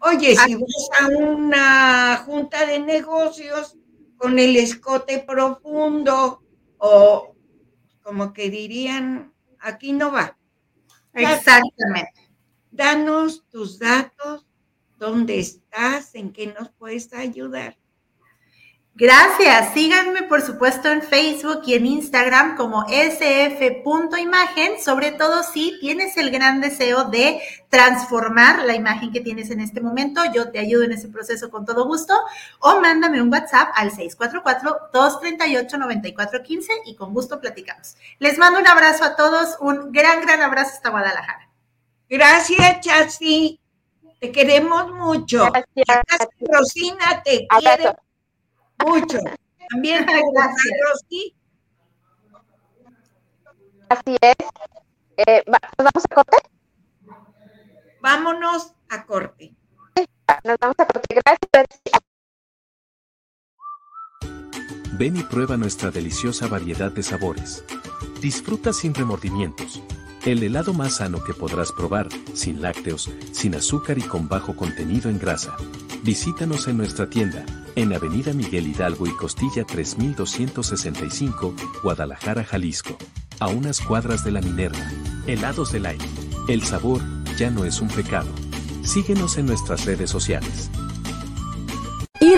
A: Oye, si vas a una junta de negocios con el escote profundo o como que dirían, aquí no va.
F: Exactamente.
A: Danos tus datos, dónde estás, en qué nos puedes ayudar.
F: Gracias. Síganme, por supuesto, en Facebook y en Instagram como sf.imagen, sobre todo si tienes el gran deseo de transformar la imagen que tienes en este momento. Yo te ayudo en ese proceso con todo gusto. O mándame un WhatsApp al 644-238-9415 y con gusto platicamos. Les mando un abrazo a todos, un gran, gran abrazo hasta Guadalajara.
A: Gracias, Chassi. Te queremos mucho. Gracias. Rosina te quiere mucho. También
B: Gracias. Así es. Eh, ¿Nos vamos a corte?
A: Vámonos a corte.
B: Nos vamos a corte. Gracias.
C: Ven y prueba nuestra deliciosa variedad de sabores. Disfruta sin remordimientos. El helado más sano que podrás probar, sin lácteos, sin azúcar y con bajo contenido en grasa. Visítanos en nuestra tienda, en Avenida Miguel Hidalgo y Costilla 3265, Guadalajara, Jalisco. A unas cuadras de la Minerva. Helados del aire. El sabor ya no es un pecado. Síguenos en nuestras redes sociales.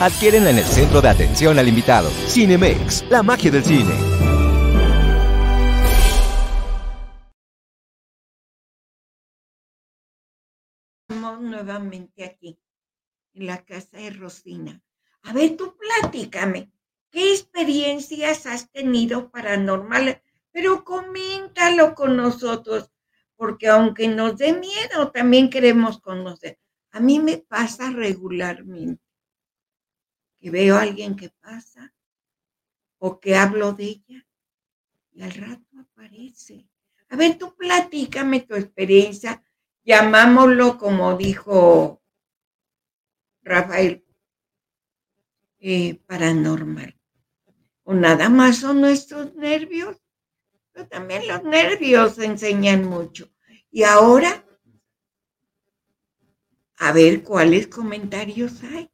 G: adquieren en el centro de atención al invitado. Cinemex, la magia del cine.
A: Estamos nuevamente aquí, en la casa de Rosina. A ver, tú platícame, ¿qué experiencias has tenido paranormales? Pero coméntalo con nosotros, porque aunque nos dé miedo, también queremos conocer. A mí me pasa regularmente que veo a alguien que pasa o que hablo de ella y al rato aparece. A ver, tú platícame tu experiencia, llamámoslo como dijo Rafael, eh, paranormal. O nada más son nuestros nervios, pero también los nervios enseñan mucho. Y ahora, a ver cuáles comentarios hay.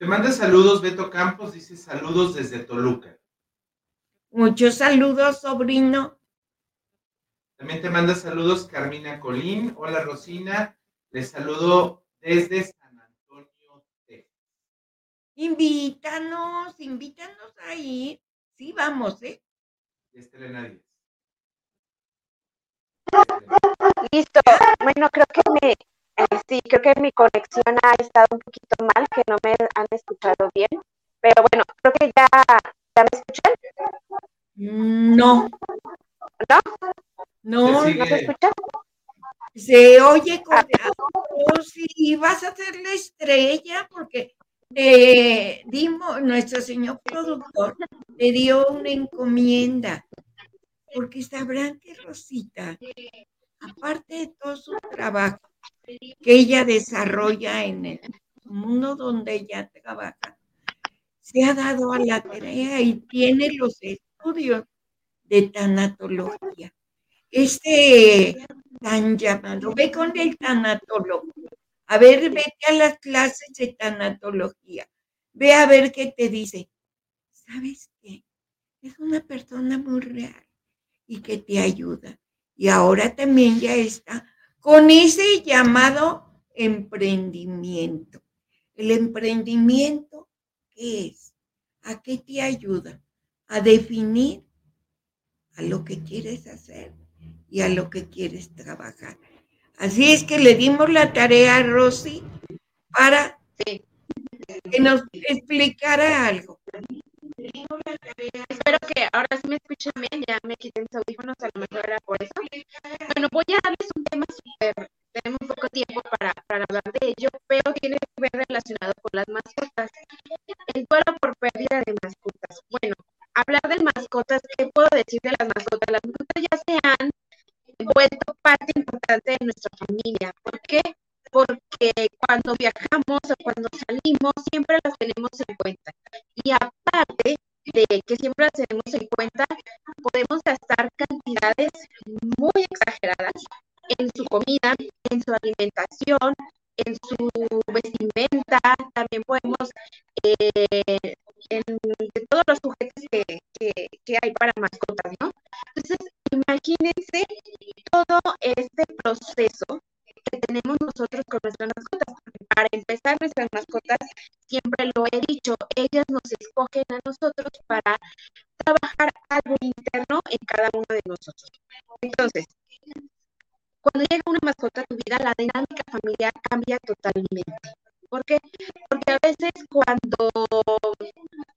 H: Te manda saludos Beto Campos, dice saludos desde Toluca.
A: Muchos saludos, sobrino.
H: También te manda saludos Carmina Colín. Hola Rosina, les saludo desde San Antonio, Texas.
A: Invítanos, invítanos a ir. Sí, vamos, ¿eh?
H: Estelena
B: Listo. Bueno, creo que me, eh, sí, creo que mi conexión ha estado un poquito mal, que no me han escuchado bien. Pero bueno, creo que ya, ¿ya me escuchan.
A: No.
B: ¿No?
A: No,
B: ¿no se escucha?
A: Se oye con si vas a ser la estrella, porque eh, dimos, nuestro señor productor le dio una encomienda, porque sabrán que Rosita, aparte de todo su trabajo, que ella desarrolla en el mundo donde ella trabaja, se ha dado a la tarea y tiene los estudios de tanatología. Este tan llamado, ve con el tanatólogo, a ver, vete a las clases de tanatología, ve a ver qué te dice. ¿Sabes qué? es una persona muy real y que te ayuda. Y ahora también ya está con ese llamado emprendimiento. El emprendimiento, ¿qué es? ¿A qué te ayuda? A definir a lo que quieres hacer y a lo que quieres trabajar. Así es que le dimos la tarea a Rosy para que nos explicara algo.
B: Espero que ahora sí me escuchen bien, ya me quiten mis audífonos, a lo mejor era por eso. Bueno, voy a darles un tema súper, tenemos poco tiempo para, para hablar de ello, pero tiene que ver relacionado con las mascotas. El duelo por pérdida de mascotas. Bueno, hablar de mascotas, ¿qué puedo decir de las mascotas? Las mascotas ya se han vuelto parte importante de nuestra familia. ¿Por qué? Porque cuando viajamos o cuando salimos, siempre las tenemos en cuenta. Y aparte de que siempre las tenemos en cuenta, podemos gastar cantidades muy exageradas en su comida, en su alimentación, en su vestimenta, también podemos, eh, en de todos los sujetos que, que, que, hay para mascotas, ¿no? Entonces, imagínense todo este proceso tenemos nosotros con nuestras mascotas. Para empezar, nuestras mascotas, siempre lo he dicho, ellas nos escogen a nosotros para trabajar algo interno en cada uno de nosotros. Entonces, cuando llega una mascota a tu vida, la dinámica familiar cambia totalmente. ¿Por qué? Porque a veces cuando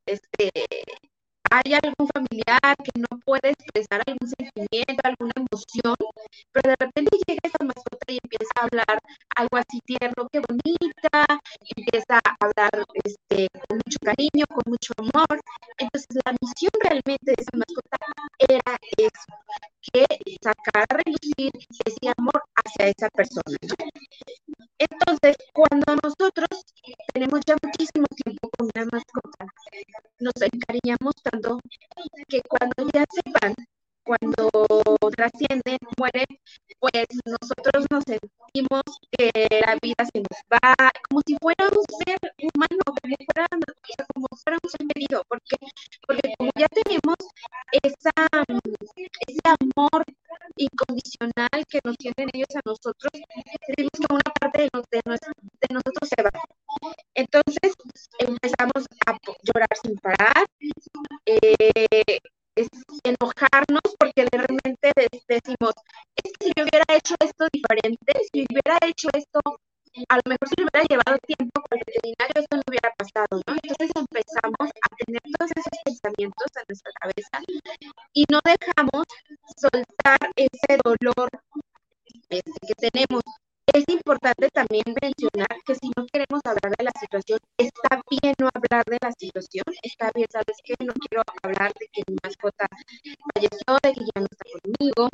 B: este, hay algún familiar que no puede expresar algún sentimiento, alguna emoción, pero de repente llega esa mascota empieza a hablar algo así tierno, qué bonita, empieza a hablar este, con mucho cariño, con mucho amor. Entonces la misión realmente de esa mascota era eso, que sacar a ese amor hacia esa persona. Entonces, cuando nosotros tenemos ya muchísimo tiempo con una mascota, nos encariñamos tanto que cuando ya sepan, cuando trascienden, mueren, pues nosotros nos sentimos que la vida se nos va, como si fuera un ser humano, como, fuera, como fuera un ser porque, porque como ya tenemos esa, ese amor incondicional que nos tienen ellos a nosotros, tenemos que una parte de, de, nosotros se va. Entonces empezamos a llorar sin parar, eh, enojarnos porque realmente decimos, si yo hubiera hecho esto diferente, si hubiera hecho esto, a lo mejor si hubiera llevado tiempo con el veterinario, esto no hubiera pasado, ¿no? Entonces empezamos a tener todos esos pensamientos en nuestra cabeza y no dejamos soltar ese dolor este, que tenemos. Es importante también mencionar que si no queremos hablar de la situación, está bien no hablar de la situación, está bien, sabes que no quiero hablar de que mi mascota falleció, de que ya no está conmigo,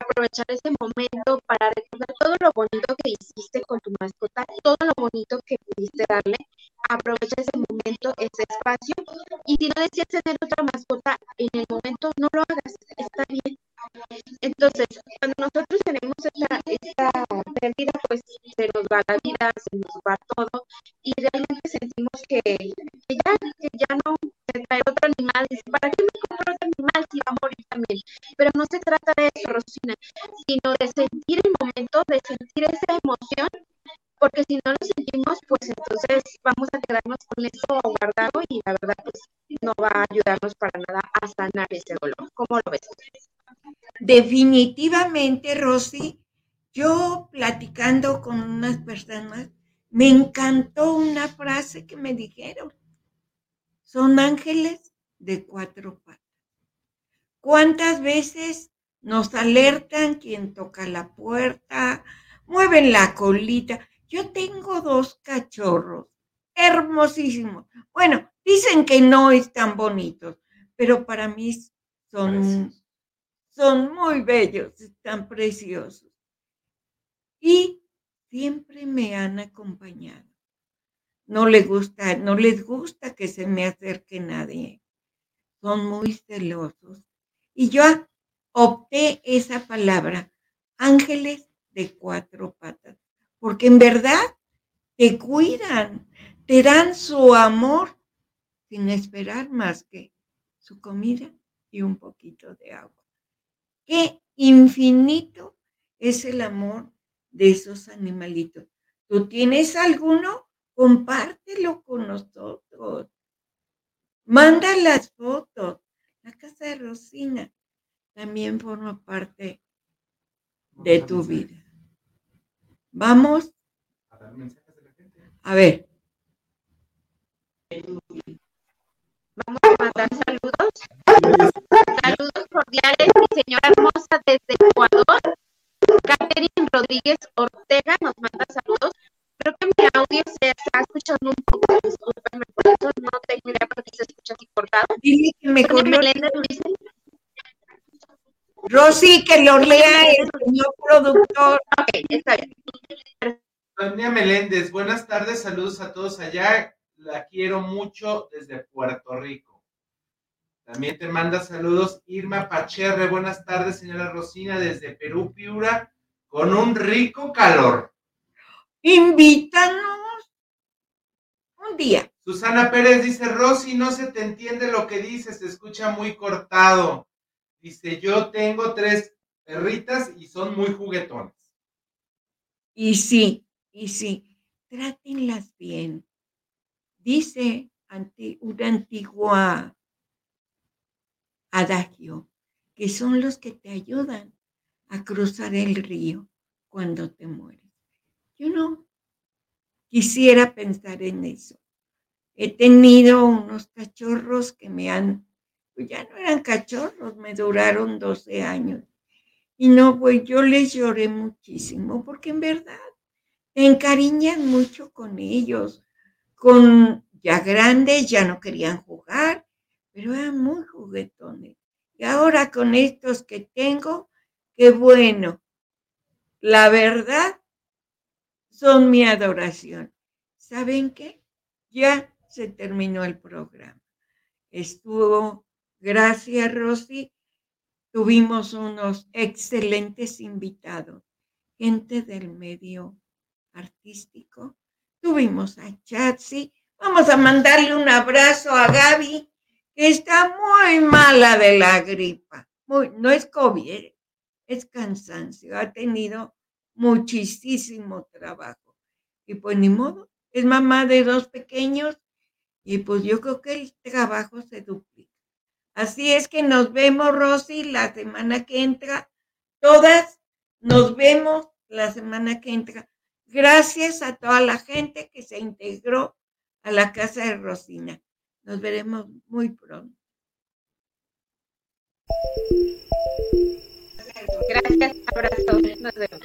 B: aprovechar ese momento para recordar todo lo bonito que hiciste con tu mascota, todo lo bonito que pudiste darle, aprovecha ese momento, ese espacio, y si no deseas tener otra mascota en el momento, no lo hagas, está bien. Entonces, cuando nosotros tenemos esta, pérdida, pues se nos va la vida, se nos va todo, y realmente sentimos que, ya, que ya no traer otro animal, ¿para qué me compro otro animal si va a morir también? Pero no se trata de eso, Rosina, sino de sentir el momento, de sentir esa emoción, porque si no lo sentimos, pues entonces vamos a quedarnos con eso guardado y la verdad, pues no va a ayudarnos para nada a sanar ese dolor. ¿Cómo lo ves?
A: Definitivamente, Rosy, yo platicando con unas personas, me encantó una frase que me dijeron. Son ángeles de cuatro patas. ¿Cuántas veces nos alertan quien toca la puerta, mueven la colita? Yo tengo dos cachorros hermosísimos. Bueno, dicen que no están bonitos, pero para mí son, son muy bellos, están preciosos. Y siempre me han acompañado. No les gusta, no les gusta que se me acerque nadie. Son muy celosos. Y yo opté esa palabra, ángeles de cuatro patas, porque en verdad te cuidan, te dan su amor sin esperar más que su comida y un poquito de agua. Qué infinito es el amor de esos animalitos. ¿Tú tienes alguno? Compártelo con nosotros. Manda las fotos. La casa de Rosina también forma parte de tu vida. Vamos a ver.
B: Mandar saludos. Saludos cordiales, mi señora hermosa desde Ecuador. Catherine Rodríguez Ortega nos manda saludos. Creo que mi audio se está escuchando un poco, discúlpenme por eso, no tengo idea porque se escucha así cortado.
A: Dile que me
B: Sonia
A: corrió.
B: Meléndez dice,
A: Rosy, que lo lea el señor productor.
B: ok, está bien.
H: Sonia Meléndez, buenas tardes, saludos a todos allá. La quiero mucho desde Puerto Rico. También te manda saludos Irma Pacherre. Buenas tardes, señora Rosina, desde Perú, Piura, con un rico calor.
A: Invítanos un día.
H: Susana Pérez dice, Rosy, no se te entiende lo que dices, se escucha muy cortado. Dice, yo tengo tres perritas y son muy juguetones.
A: Y sí, y sí, trátenlas bien. Dice ante un antiguo adagio que son los que te ayudan a cruzar el río cuando te mueres. Yo no quisiera pensar en eso. He tenido unos cachorros que me han, pues ya no eran cachorros, me duraron 12 años. Y no, pues yo les lloré muchísimo porque en verdad te encariñas mucho con ellos. Con ya grandes ya no querían jugar, pero eran muy juguetones. Y ahora con estos que tengo, qué bueno. La verdad, son mi adoración. ¿Saben qué? Ya se terminó el programa. Estuvo, gracias Rosy, tuvimos unos excelentes invitados, gente del medio artístico. Tuvimos a Chatsi. Vamos a mandarle un abrazo a Gaby, que está muy mala de la gripa. Muy, no es COVID, eh, es cansancio. Ha tenido muchísimo trabajo. Y pues ni modo, es mamá de dos pequeños y pues yo creo que el trabajo se duplica. Así es que nos vemos, Rosy, la semana que entra. Todas nos vemos la semana que entra. Gracias a toda la gente que se integró a la casa de Rosina. Nos veremos muy pronto.
B: Gracias, abrazo. Nos vemos.